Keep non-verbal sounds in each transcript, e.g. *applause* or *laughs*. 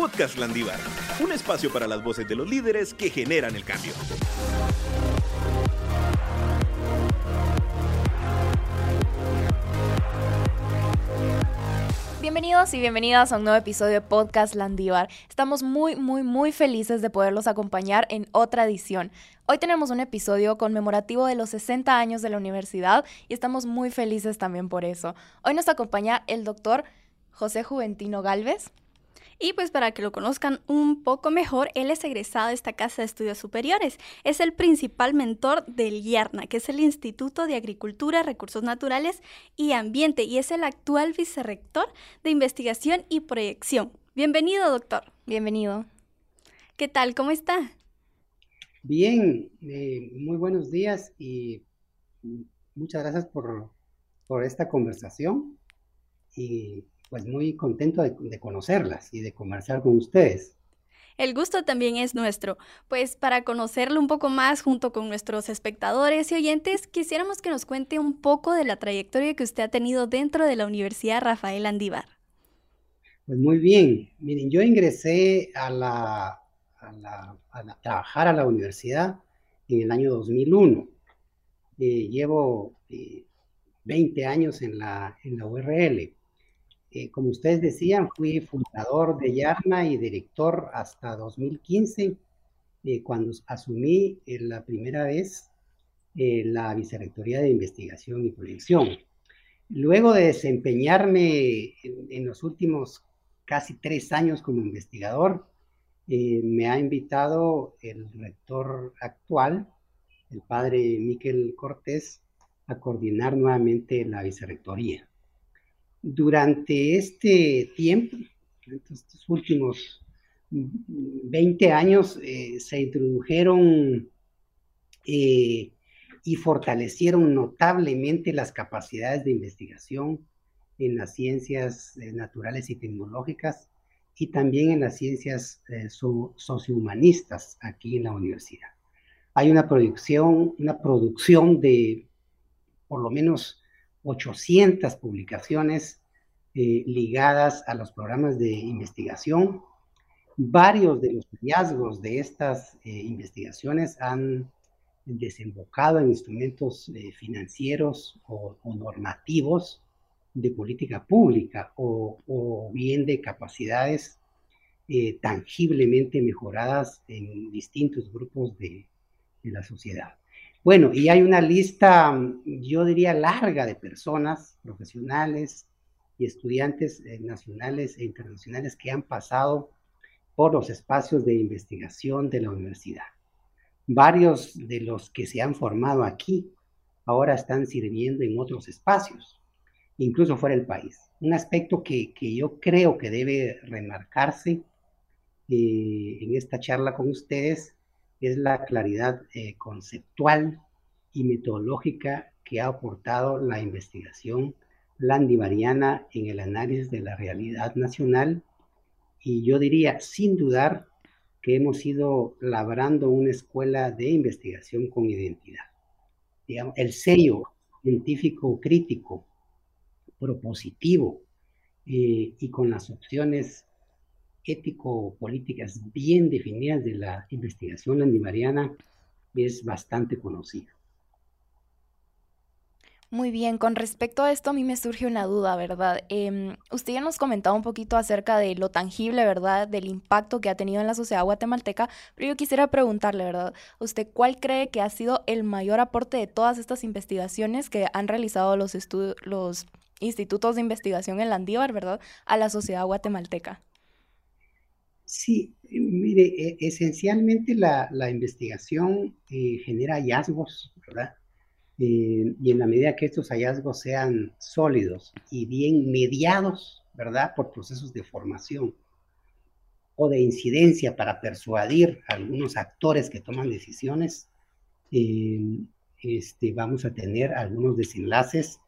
Podcast Landívar, un espacio para las voces de los líderes que generan el cambio. Bienvenidos y bienvenidas a un nuevo episodio de Podcast Landívar. Estamos muy, muy, muy felices de poderlos acompañar en otra edición. Hoy tenemos un episodio conmemorativo de los 60 años de la universidad y estamos muy felices también por eso. Hoy nos acompaña el doctor José Juventino Galvez. Y pues para que lo conozcan un poco mejor, él es egresado de esta Casa de Estudios Superiores. Es el principal mentor del IARNA, que es el Instituto de Agricultura, Recursos Naturales y Ambiente, y es el actual vicerrector de Investigación y Proyección. Bienvenido, doctor. Bienvenido. ¿Qué tal? ¿Cómo está? Bien, eh, muy buenos días y muchas gracias por, por esta conversación. Y pues muy contento de, conocerlas y de conversar con ustedes. El gusto también es nuestro. Pues para conocerlo un poco más junto con nuestros espectadores y oyentes, quisiéramos que nos cuente un poco de la trayectoria que usted ha tenido dentro de la Universidad Rafael Andívar. Pues muy bien. Miren, yo ingresé a, la, a, trabajar a la universidad en el año 2001. Eh, llevo 20 eh, años en la, en la URL. Eh, como ustedes decían, fui fundador de Yarna y director hasta 2015, eh, cuando asumí eh, la primera vez la Vicerrectoría de Investigación y Proyección. Luego de desempeñarme en, los últimos casi tres años como investigador, me ha invitado el rector actual, el padre Miquel Cortés, a coordinar nuevamente la vicerrectoría. Durante este tiempo, estos últimos 20 años, eh, se introdujeron eh, y fortalecieron notablemente las capacidades de investigación en las ciencias eh, naturales y tecnológicas y también en las ciencias sociohumanistas aquí en la universidad. Hay una producción, una producción de por lo menos 800 publicaciones eh, ligadas a los programas de investigación. Varios de los hallazgos de estas eh, investigaciones han desembocado en instrumentos eh, financieros o, normativos de política pública o, bien de capacidades tangiblemente mejoradas en distintos grupos de la sociedad. Bueno, y hay una lista, yo diría, larga de personas, profesionales y estudiantes eh, nacionales e internacionales que han pasado por los espacios de investigación de la universidad. Varios de los que se han formado aquí ahora están sirviendo en otros espacios, incluso fuera del país. Un aspecto que, yo creo que debe remarcarse eh, en esta charla con ustedes es la claridad eh, conceptual y metodológica que ha aportado la investigación landivariana en el análisis de la realidad nacional y yo diría sin dudar que hemos ido labrando una escuela de investigación con identidad. El sello científico crítico, propositivo eh, y con las opciones ético-políticas bien definidas de la investigación landivariana es bastante conocido. Muy bien, con respecto a esto a mí me surge una duda, ¿verdad? Em, usted ya nos comentaba un poquito acerca de lo tangible, ¿verdad? Del impacto que ha tenido en la sociedad guatemalteca, pero yo quisiera preguntarle, ¿verdad? ¿Usted cuál cree que ha sido el mayor aporte de todas estas investigaciones que han realizado los, los institutos de investigación en Landívar, ¿verdad? A la sociedad guatemalteca. Sí, mire, e, esencialmente la, investigación eh, genera hallazgos, ¿verdad? Y en la medida que estos hallazgos sean sólidos y bien mediados, ¿verdad? Por procesos de formación o de incidencia para persuadir a algunos actores que toman decisiones, eh, este, vamos a tener algunos desenlaces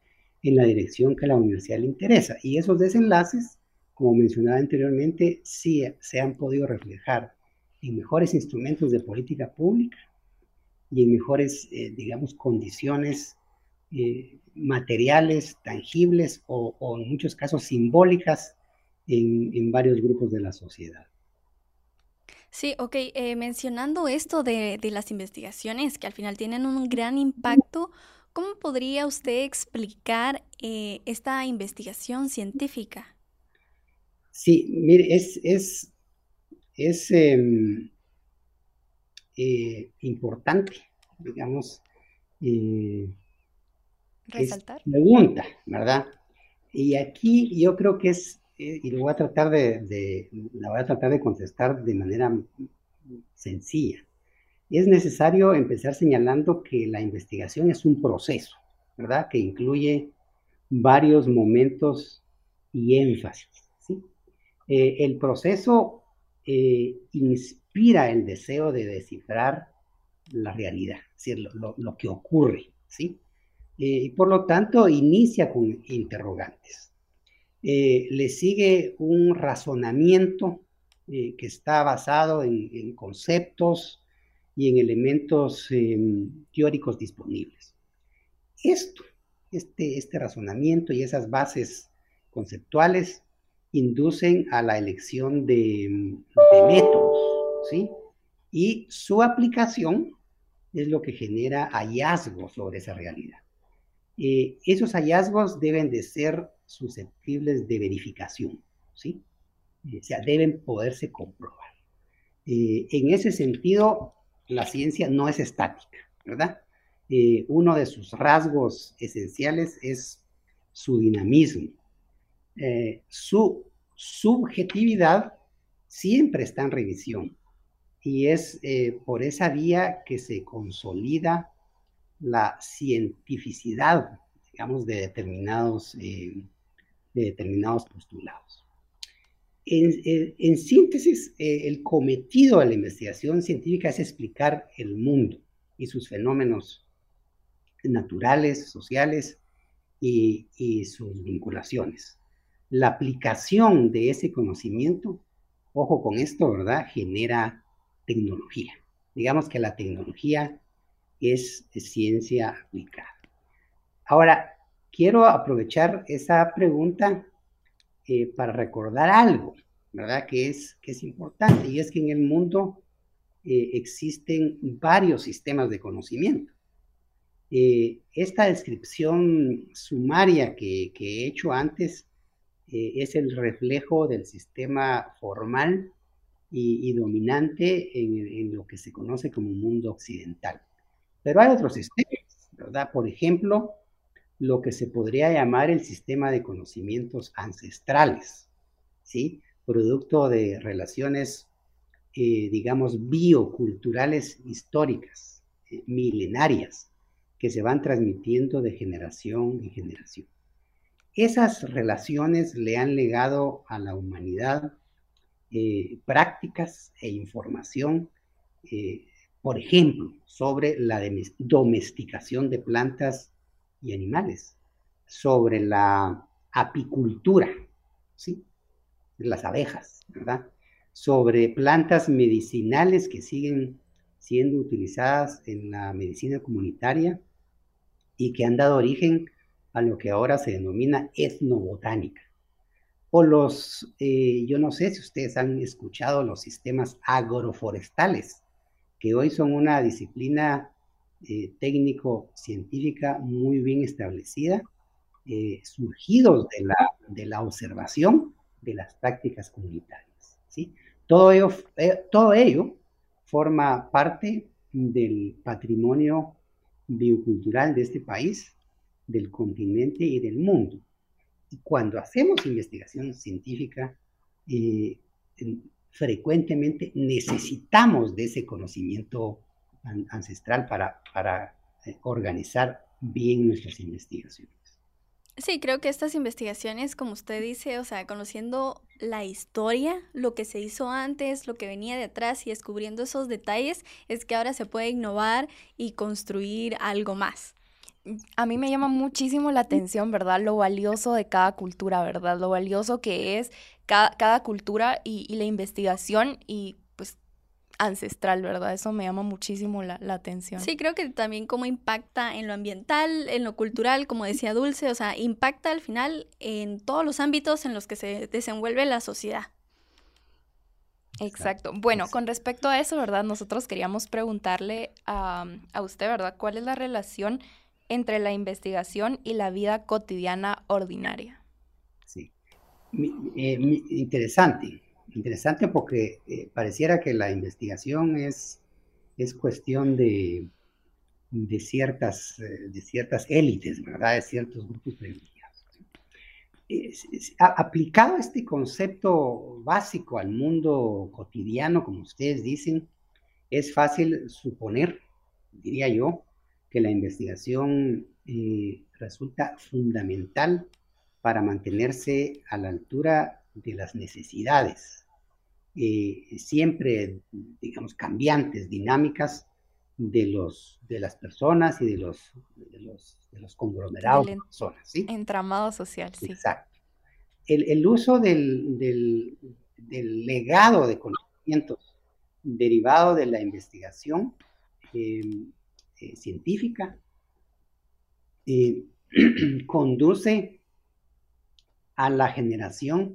en la dirección que a la universidad le interesa. Y esos desenlaces como mencionaba anteriormente, sí se han podido reflejar en mejores instrumentos de política pública y en mejores, eh, digamos, condiciones eh, materiales, tangibles o, en muchos casos simbólicas en, varios grupos de la sociedad. Sí, ok. Eh, mencionando esto de, las investigaciones que al final tienen un gran impacto, ¿cómo podría usted explicar eh, esta investigación científica? Sí, mire, es, es, es em, eh, importante, digamos, resaltar. pregunta, ¿verdad? Y aquí yo creo que es y lo voy a tratar de, la voy a tratar de contestar de manera sencilla. Es necesario empezar señalando que la investigación es un proceso, ¿verdad? Que incluye varios momentos y énfasis. ¿sí? Eh, el proceso eh, inspira el deseo de descifrar la realidad, es decir, lo, que ocurre, ¿sí? Eh, y por lo tanto inicia con interrogantes. Eh, le sigue un razonamiento que está basado en, conceptos y en elementos em, teóricos disponibles. Esto, este, este razonamiento y esas bases conceptuales inducen a la elección de, métodos, ¿sí? Y su aplicación es lo que genera hallazgos sobre esa realidad. Eh, esos hallazgos deben de ser susceptibles de verificación, ¿sí? Eh, o sea, deben poderse comprobar. Eh, en ese sentido, la ciencia no es estática, ¿verdad? Uno de sus rasgos esenciales es su dinamismo. Su subjetividad siempre está en revisión y es por esa vía que se consolida la cientificidad, digamos, de determinados de determinados postulados. En, síntesis, eh, el cometido de la investigación científica es explicar el mundo y sus fenómenos naturales, sociales y, y sus vinculaciones. La aplicación de ese conocimiento, ojo con esto, ¿verdad?, genera tecnología. Digamos que la tecnología es ciencia aplicada. Ahora, quiero aprovechar esa pregunta eh, para recordar algo, ¿verdad? Que es, que es importante, y es que en el mundo eh, existen varios sistemas de conocimiento. Eh, esta descripción sumaria que, he hecho antes es el reflejo del sistema formal y, dominante en, en, lo que se conoce como mundo occidental. Pero hay otros sistemas, ¿verdad? Por ejemplo, lo que se podría llamar el sistema de conocimientos ancestrales, ¿sí? Producto de relaciones, eh, digamos, bioculturales históricas, eh, milenarias, que se van transmitiendo de generación en generación. Esas relaciones le han legado a la humanidad eh, prácticas e información, por ejemplo, sobre la domesticación de plantas y animales, sobre la apicultura, ¿sí? Las abejas, ¿verdad? Sobre plantas medicinales que siguen siendo utilizadas en la medicina comunitaria y que han dado origen a lo que ahora se denomina etnobotánica. O los, eh, yo no sé si ustedes han escuchado los sistemas agroforestales, que hoy son una disciplina eh, técnico-científica muy bien establecida, eh, surgidos de la, de la observación de las prácticas comunitarias. ¿sí? Todo, ello, todo ello forma parte del patrimonio biocultural de este país, del continente y del mundo. Y cuando hacemos investigación científica, frecuentemente necesitamos de ese conocimiento ancestral para, para eh, organizar bien nuestras investigaciones. Sí, creo que estas investigaciones, como usted dice, o sea, conociendo la historia, lo que se hizo antes, lo que venía de atrás y descubriendo esos detalles, es que ahora se puede innovar y construir algo más. A mí me llama muchísimo la atención, ¿verdad? Lo valioso de cada cultura, ¿verdad? Lo valioso que es cada, cultura y, y la investigación y ancestral, ¿verdad? Eso me llama muchísimo la, atención. Sí, creo que también cómo impacta en lo ambiental, en lo cultural, como decía Dulce, o sea, impacta al final en todos los ámbitos en los que se desenvuelve la sociedad. Exacto. Bueno, con respecto a eso, ¿verdad? Nosotros queríamos preguntarle a, a usted, ¿verdad? ¿Cuál es la relación entre la investigación y la vida cotidiana ordinaria? Sí. Eh, interesante, interesante porque eh, pareciera que la investigación es, es cuestión de, de ciertas, eh, de ciertas élites, ¿verdad? De ciertos grupos privilegiados. aplicado este concepto básico al mundo cotidiano, como ustedes dicen, es fácil suponer, diría yo, que la investigación eh, resulta fundamental para mantenerse a la altura de las necesidades, eh, siempre, digamos, cambiantes, dinámicas de, los, de las personas y de los, de los, conglomerados de personas. ¿sí? Entramado social, sí. Exacto. El, uso del, del, legado de conocimientos derivado de la investigación eh, eh, científica eh, *clears throat* conduce a la generación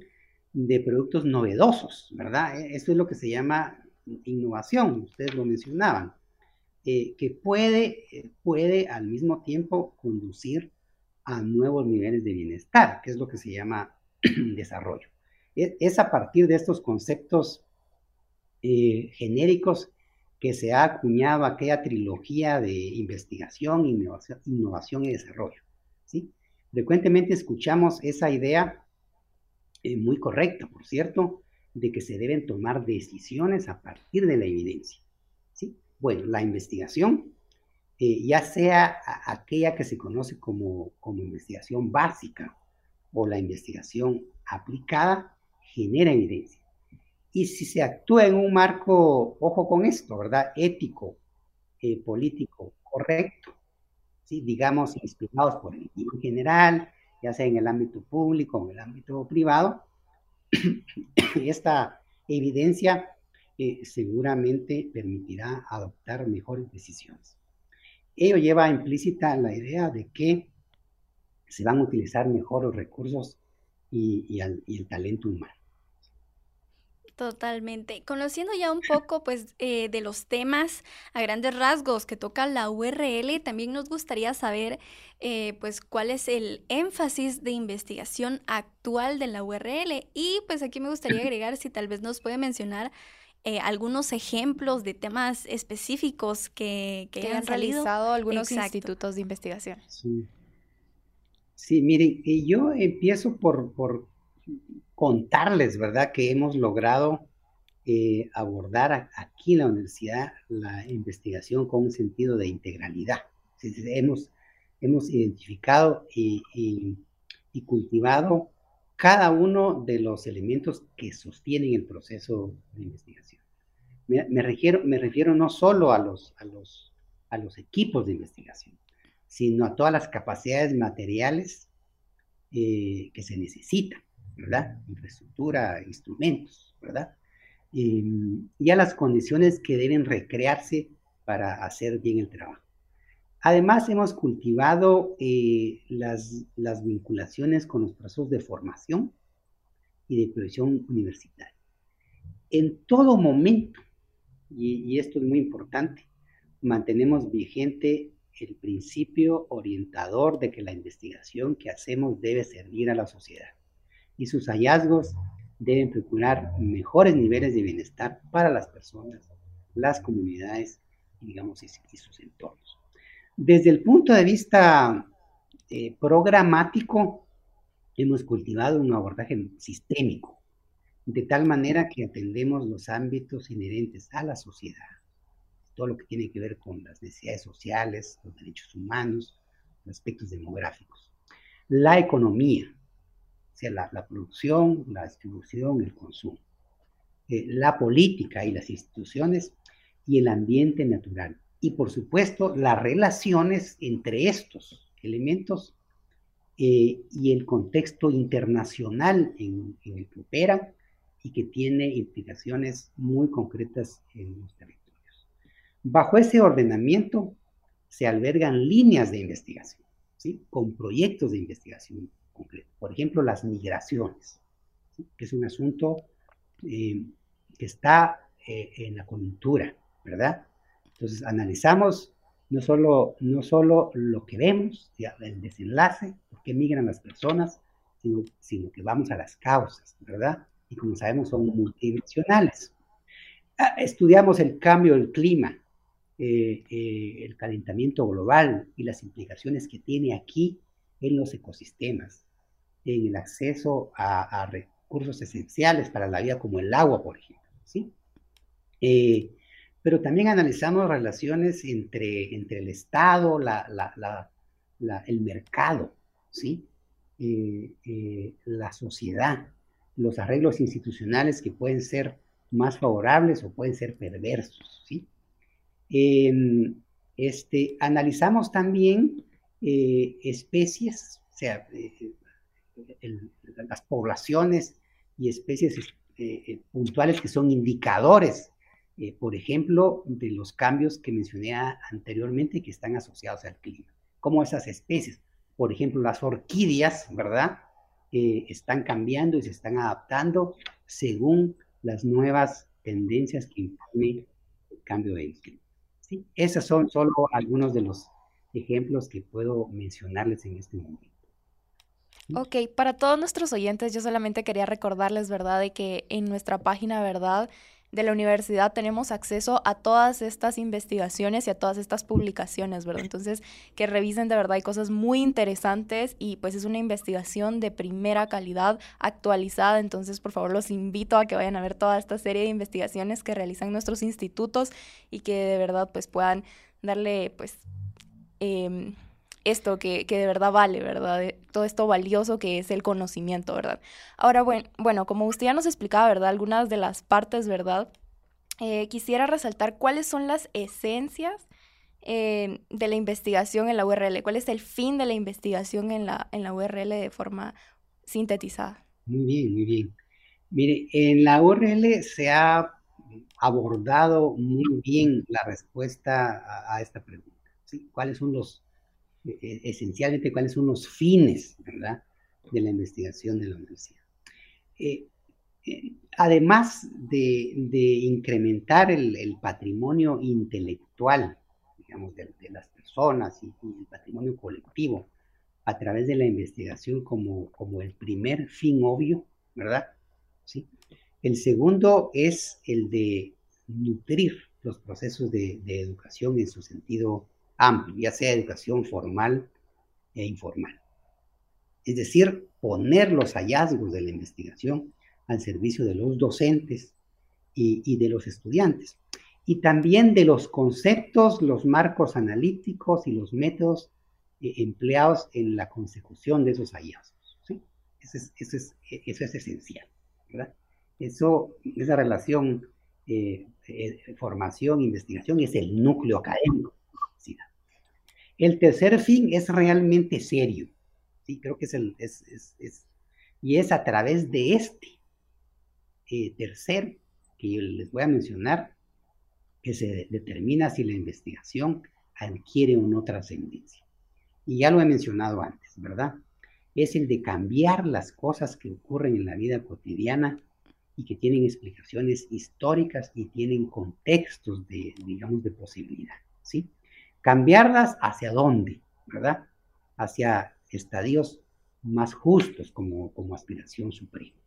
de productos novedosos, ¿verdad? E, eso es lo que se llama innovación, ustedes lo mencionaban, eh, que puede, puede al mismo tiempo conducir a nuevos niveles de bienestar, que es lo que se llama *clears throat* desarrollo. E, es, a partir de estos conceptos genéricos que se ha acuñado aquella trilogía de investigación, innovación, y desarrollo. ¿sí? Frecuentemente escuchamos esa idea, eh, muy correcta, por cierto, de que se deben tomar decisiones a partir de la evidencia. ¿sí? Bueno, la investigación, eh, ya sea aquella que se conoce como, como investigación básica o la investigación aplicada, genera evidencia. Y si se actúa en un marco, ojo con esto, ¿verdad? Ético, eh, político, correcto, ¿sí? digamos, inspirados por el general, ya sea en el ámbito público o en el ámbito privado, *clears throat* esta evidencia eh, seguramente permitirá adoptar mejores decisiones. Ello lleva implícita la idea de que se van a utilizar mejor los recursos y el talento humano. Totalmente. Conociendo ya un poco pues eh, de los temas a grandes rasgos que toca la URL, también nos gustaría saber eh, pues cuál es el énfasis de investigación actual de la URL y pues aquí me gustaría *laughs* agregar si tal vez nos puede mencionar eh, algunos ejemplos de temas específicos que, que, han realizado algunos institutos de investigación. Sí, sí miren, yo empiezo por, por contarles, ¿verdad?, que hemos logrado eh, abordar aquí en la universidad la investigación con un sentido de integralidad. Hemos, hemos identificado y, cultivado cada uno de los elementos que sostienen el proceso de investigación. Me, refiero, me refiero no solo a los, a, los, a los equipos de investigación, sino a todas las capacidades materiales eh, que se necesitan ¿verdad? Infraestructura, instrumentos, ¿verdad? y a las condiciones que deben recrearse para hacer bien el trabajo. Además, hemos cultivado eh, las, las, vinculaciones con los procesos de formación y de profesión universitaria. En todo momento, y esto es muy importante, mantenemos vigente el principio orientador de que la investigación que hacemos debe servir a la sociedad y sus hallazgos deben procurar mejores niveles de bienestar para las personas, las comunidades digamos, y, sus entornos. Desde el punto de vista eh, programático, hemos cultivado un abordaje sistémico, de tal manera que atendemos los ámbitos inherentes a la sociedad, todo lo que tiene que ver con las necesidades sociales, los derechos humanos, los aspectos demográficos, la economía, sea, la, producción, la distribución, el consumo, eh, la política y las instituciones y el ambiente natural. Y por supuesto, las relaciones entre estos elementos eh, y el contexto internacional en, en, el que operan y que tiene implicaciones muy concretas en los territorios. Bajo ese ordenamiento se albergan líneas de investigación, ¿sí? con proyectos de investigación por ejemplo, las migraciones, que es un asunto eh, que está eh, en la coyuntura, ¿verdad? Entonces analizamos no solo, no solo lo que vemos, el desenlace, por qué migran las personas, sino, sino que vamos a las causas, ¿verdad? Y como sabemos son multidimensionales. Ah, estudiamos el cambio del clima, eh, el calentamiento global y las implicaciones que tiene aquí en los ecosistemas, en el acceso a, recursos esenciales para la vida como el agua, por ejemplo. ¿sí? Eh, pero también analizamos relaciones entre, entre el Estado, el mercado, ¿sí? la sociedad, los arreglos institucionales que pueden ser más favorables o pueden ser perversos. ¿sí? Em, este, analizamos también eh, especies, o sea, eh, las poblaciones y especies eh, puntuales que son indicadores, por ejemplo, de los cambios que mencioné anteriormente que están asociados al clima. Como esas especies, por ejemplo, las orquídeas, ¿verdad? están cambiando y se están adaptando según las nuevas tendencias que impone el cambio del clima. Esos son solo algunos de los ejemplos que puedo mencionarles en este momento. Ok, para todos nuestros oyentes, yo solamente quería recordarles, ¿verdad?, de que en nuestra página, ¿verdad?, de la universidad tenemos acceso a todas estas investigaciones y a todas estas publicaciones, ¿verdad? Entonces, que revisen de verdad, hay cosas muy interesantes y pues es una investigación de primera calidad, actualizada, entonces por favor los invito a que vayan a ver toda esta serie de investigaciones que realizan nuestros institutos y que de verdad pues puedan darle pues... Em, esto que, que, de verdad vale, ¿verdad? Eh, todo esto valioso que es el conocimiento, ¿verdad? Ahora, bueno, bueno como usted ya nos explicaba, ¿verdad? Algunas de las partes, ¿verdad? Eh, quisiera resaltar cuáles son las esencias eh, de la investigación en la URL, cuál es el fin de la investigación en la, en la URL de forma sintetizada. Muy bien, muy bien. Mire, en la URL se ha abordado muy bien la respuesta a, a esta pregunta. ¿sí? ¿Cuáles son los esencialmente cuáles son los fines de la investigación de la universidad. Eh, eh, además de, incrementar el, patrimonio intelectual, digamos, de, las personas y, el patrimonio colectivo a través de la investigación como, como el primer fin obvio, ¿verdad? ¿Sí? El segundo es el de nutrir los procesos de educación en su sentido amplio, ya sea educación formal e informal. Es decir, poner los hallazgos de la investigación al servicio de los docentes y, de los estudiantes, y también de los conceptos, los marcos analíticos y los métodos eh, empleados en la consecución de esos hallazgos. ¿sí? Eso, es, eso, es, esencial. ¿verdad? Eso, esa relación eh, eh, formación-investigación es el núcleo académico el tercer fin es realmente serio. Sí, creo que es el. Es, y es a través de este eh, tercer que yo les voy a mencionar que se determina si la investigación adquiere o no trascendencia. Y ya lo he mencionado antes, ¿verdad? Es el de cambiar las cosas que ocurren en la vida cotidiana y que tienen explicaciones históricas y tienen contextos de, digamos, de posibilidad, ¿sí? Cambiarlas hacia dónde, ¿verdad? Hacia estadios más justos como, como aspiración suprema.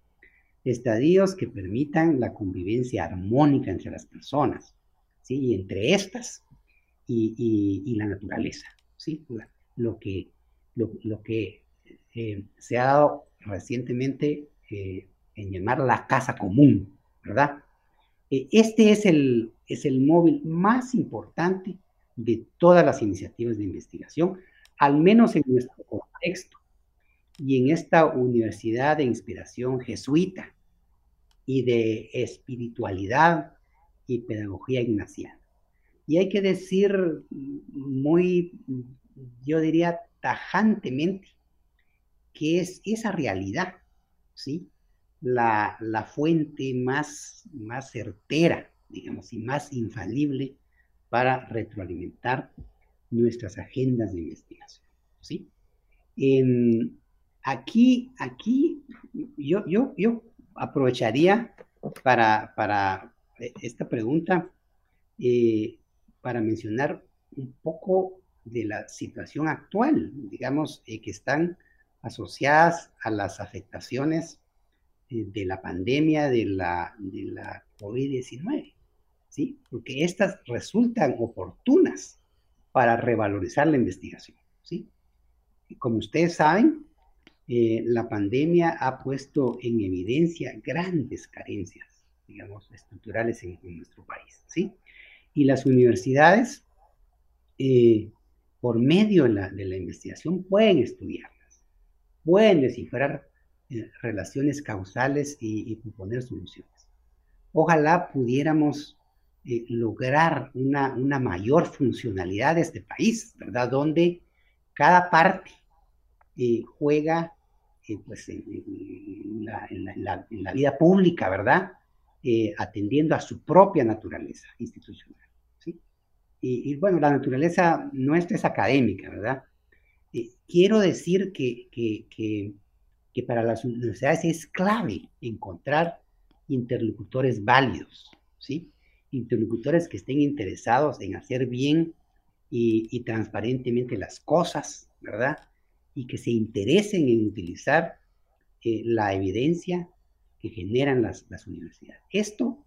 Estadios que permitan la convivencia armónica entre las personas, ¿sí? Y entre estas y, la naturaleza, ¿sí? Lo que, lo, que eh, se ha dado recientemente eh, en llamar la casa común, ¿verdad? Eh, este es el, es el móvil más importante de todas las iniciativas de investigación, al menos en nuestro contexto y en esta universidad de inspiración jesuita y de espiritualidad y pedagogía ignaciana. Y hay que decir muy, yo diría tajantemente, que es esa realidad, ¿sí? La, la fuente más, más certera, digamos, y más infalible para retroalimentar nuestras agendas de investigación. ¿sí? aquí, aquí yo, yo, yo aprovecharía para, para esta pregunta, para mencionar un poco de la situación actual, digamos, que están asociadas a las afectaciones de la pandemia de la, de la COVID-19, ¿sí? Porque estas resultan oportunas para revalorizar la investigación, ¿sí? como ustedes saben, eh, la pandemia ha puesto en evidencia grandes carencias, digamos, estructurales en, nuestro país, ¿sí? Y las universidades, eh, por medio de la, investigación, pueden estudiarlas, pueden descifrar eh, relaciones causales y, proponer soluciones. Ojalá pudiéramos lograr una, una, mayor funcionalidad de este país, ¿verdad? Donde cada parte juega eh, pues, en, la, vida pública, ¿verdad? Eh, atendiendo a su propia naturaleza institucional. ¿sí? Y, bueno, la naturaleza nuestra es académica, ¿verdad? Eh, quiero decir que, que, que, para las universidades es clave encontrar interlocutores válidos, ¿sí? Interlocutores que estén interesados en hacer bien y, transparentemente las cosas, ¿verdad? y que se interesen en utilizar eh, la evidencia que generan las, universidades. Esto,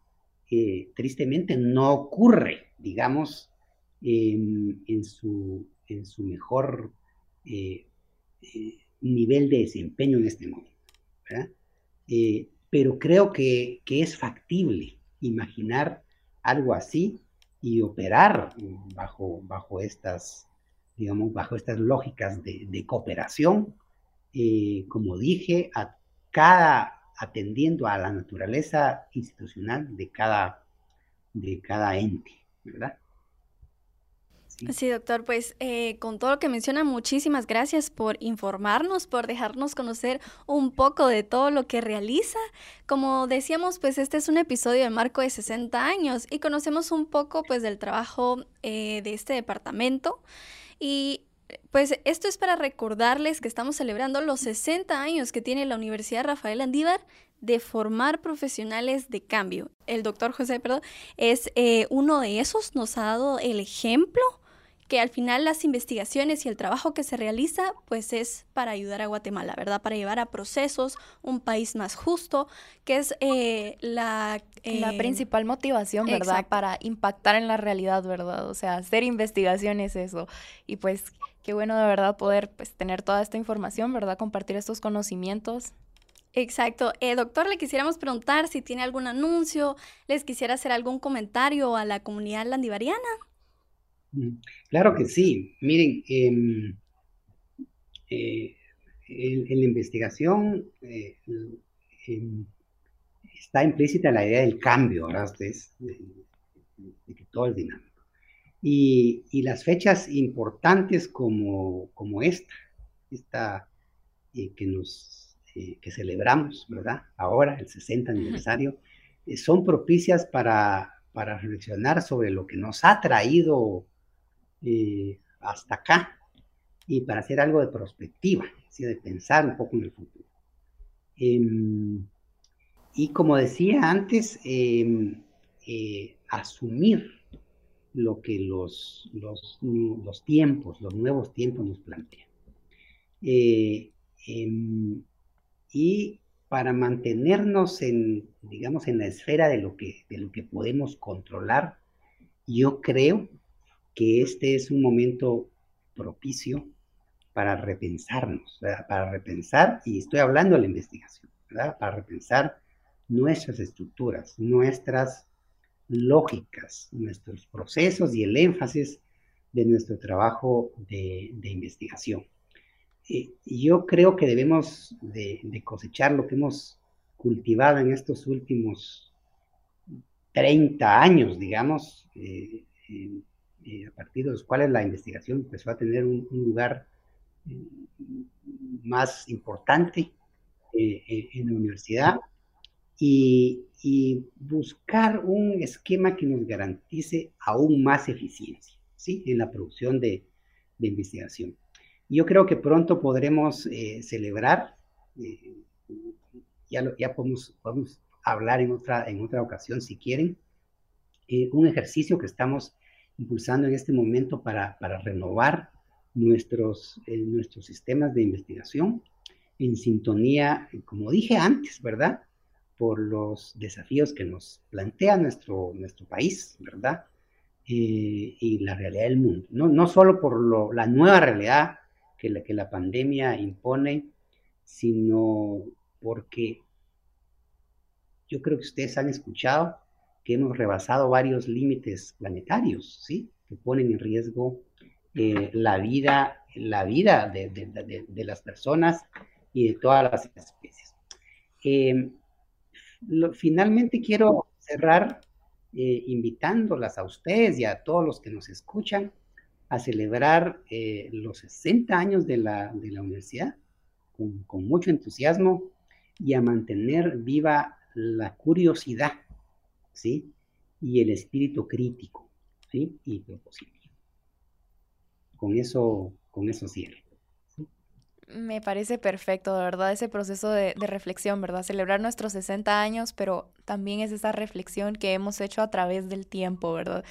eh, tristemente, no ocurre, digamos, en, su, en su, mejor eh, nivel de desempeño en este momento. pero creo que, es factible imaginar algo así y operar bajo, bajo estas digamos, bajo estas lógicas de, cooperación, eh, como dije, a cada, atendiendo a la naturaleza institucional de cada, de cada ente, ¿verdad? Sí, doctor, pues eh, con todo lo que menciona, muchísimas gracias por informarnos, por dejarnos conocer un poco de todo lo que realiza. Como decíamos, pues este es un episodio de marco de 60 años y conocemos un poco pues del trabajo eh, de este departamento. Y pues esto es para recordarles que estamos celebrando los 60 años que tiene la Universidad Rafael Andívar de formar profesionales de cambio. El doctor José, perdón, es eh, uno de esos, nos ha dado el ejemplo que al final las investigaciones y el trabajo que se realiza pues es para ayudar a Guatemala, ¿verdad? Para llevar a procesos un país más justo, que es eh, la... la eh, principal motivación, ¿verdad? Para impactar en la realidad, ¿verdad? O sea, hacer investigación es eso. Y pues qué bueno de verdad poder pues, tener toda esta información, ¿verdad? Compartir estos conocimientos. Exacto. Eh, doctor, le quisiéramos preguntar si tiene algún anuncio, les quisiera hacer algún comentario a la comunidad landivariana. Claro que sí. Miren, em, eh, en, la investigación eh, está implícita la idea del cambio, ¿verdad? De, que todo es dinámico. Y, las fechas importantes como, como esta, esta eh, que nos que celebramos, ¿verdad? Ahora, el 60 aniversario, son propicias para, para reflexionar sobre lo que nos ha traído eh, hasta acá y para hacer algo de perspectiva, de pensar un poco en el futuro. Em, y como decía antes, em, eh, asumir lo que los, los, los, tiempos, los nuevos tiempos nos plantean. Eh, em, y para mantenernos en, digamos, en la esfera de lo que, de lo que podemos controlar, yo creo que este es un momento propicio para repensarnos, para repensar, y estoy hablando de la investigación, para repensar nuestras estructuras, nuestras lógicas, nuestros procesos y el énfasis de nuestro trabajo de, investigación. Eh, yo creo que debemos de, cosechar lo que hemos cultivado en estos últimos 30 años, digamos, eh, a partir de los cuales la investigación empezó a tener un, lugar eh, más importante eh, en la universidad y, buscar un esquema que nos garantice aún más eficiencia ¿sí? en la producción de, investigación. Yo creo que pronto podremos celebrar, ya, ya podemos, podemos hablar en otra, en otra ocasión si quieren. Eh, un ejercicio que estamos impulsando en este momento para, para renovar nuestros, eh, nuestros sistemas de investigación en sintonía, como dije antes, ¿verdad? Por los desafíos que nos plantea nuestro, nuestro país, ¿verdad? Eh, y la realidad del mundo. No, no solo por lo, la nueva realidad que que la pandemia impone, sino porque yo creo que ustedes han escuchado que hemos rebasado varios límites planetarios, ¿sí? Que ponen en riesgo eh, la vida, la vida de, las personas y de todas las especies. Eh, finalmente quiero cerrar eh, invitándolas a ustedes y a todos los que nos escuchan a celebrar los 60 años de la, la universidad con mucho entusiasmo y a mantener viva la curiosidad, ¿sí? Y el espíritu crítico, ¿sí? Y propositivo. Con eso, con eso cierro. Me parece perfecto, de verdad, ese proceso de, de, reflexión, ¿verdad? Celebrar nuestros 60 años, pero también es esa reflexión que hemos hecho a través del tiempo, ¿verdad?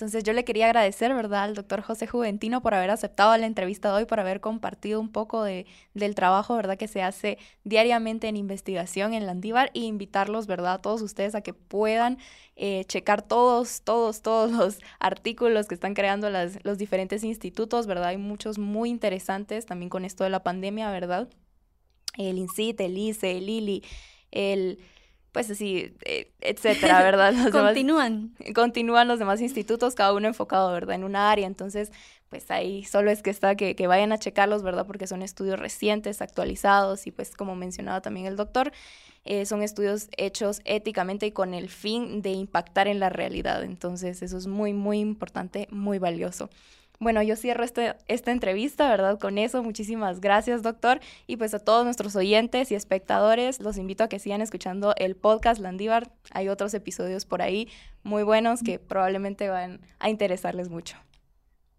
Entonces yo le quería agradecer, ¿verdad?, al doctor José Juventino por haber aceptado la entrevista de hoy, por haber compartido un poco de, del trabajo, ¿verdad?, que se hace diariamente en investigación en Landívar e invitarlos, ¿verdad?, a todos ustedes a que puedan eh, checar todos, todos, todos *laughs* los artículos que están creando las, los diferentes institutos, ¿verdad? Hay muchos muy interesantes también con esto de la pandemia, ¿verdad? El INCIT, el ICE, el ILI, el pues así, eh, etcétera, ¿verdad? *laughs* continúan. continúan los demás institutos, cada uno enfocado, ¿verdad? En una área. Entonces, pues ahí solo es que está que, que, vayan a checarlos, ¿verdad? Porque son estudios recientes, actualizados y pues como mencionaba también el doctor, eh, son estudios hechos éticamente y con el fin de impactar en la realidad. Entonces, eso es muy, muy importante, muy valioso. Bueno, yo cierro este, esta entrevista, ¿verdad? Con eso, muchísimas gracias, doctor. Y pues a todos nuestros oyentes y espectadores, los invito a que sigan escuchando el podcast Landívar. Hay otros episodios por ahí muy buenos que probablemente van a interesarles mucho.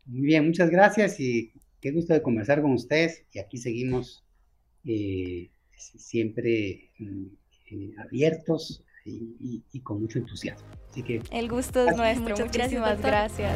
Muy bien, muchas gracias y qué gusto de conversar con ustedes. Y aquí seguimos eh, siempre mm, eh, abiertos y, y, con mucho entusiasmo. Así que el gusto es nuestro. Muchas Muchísimas gracias.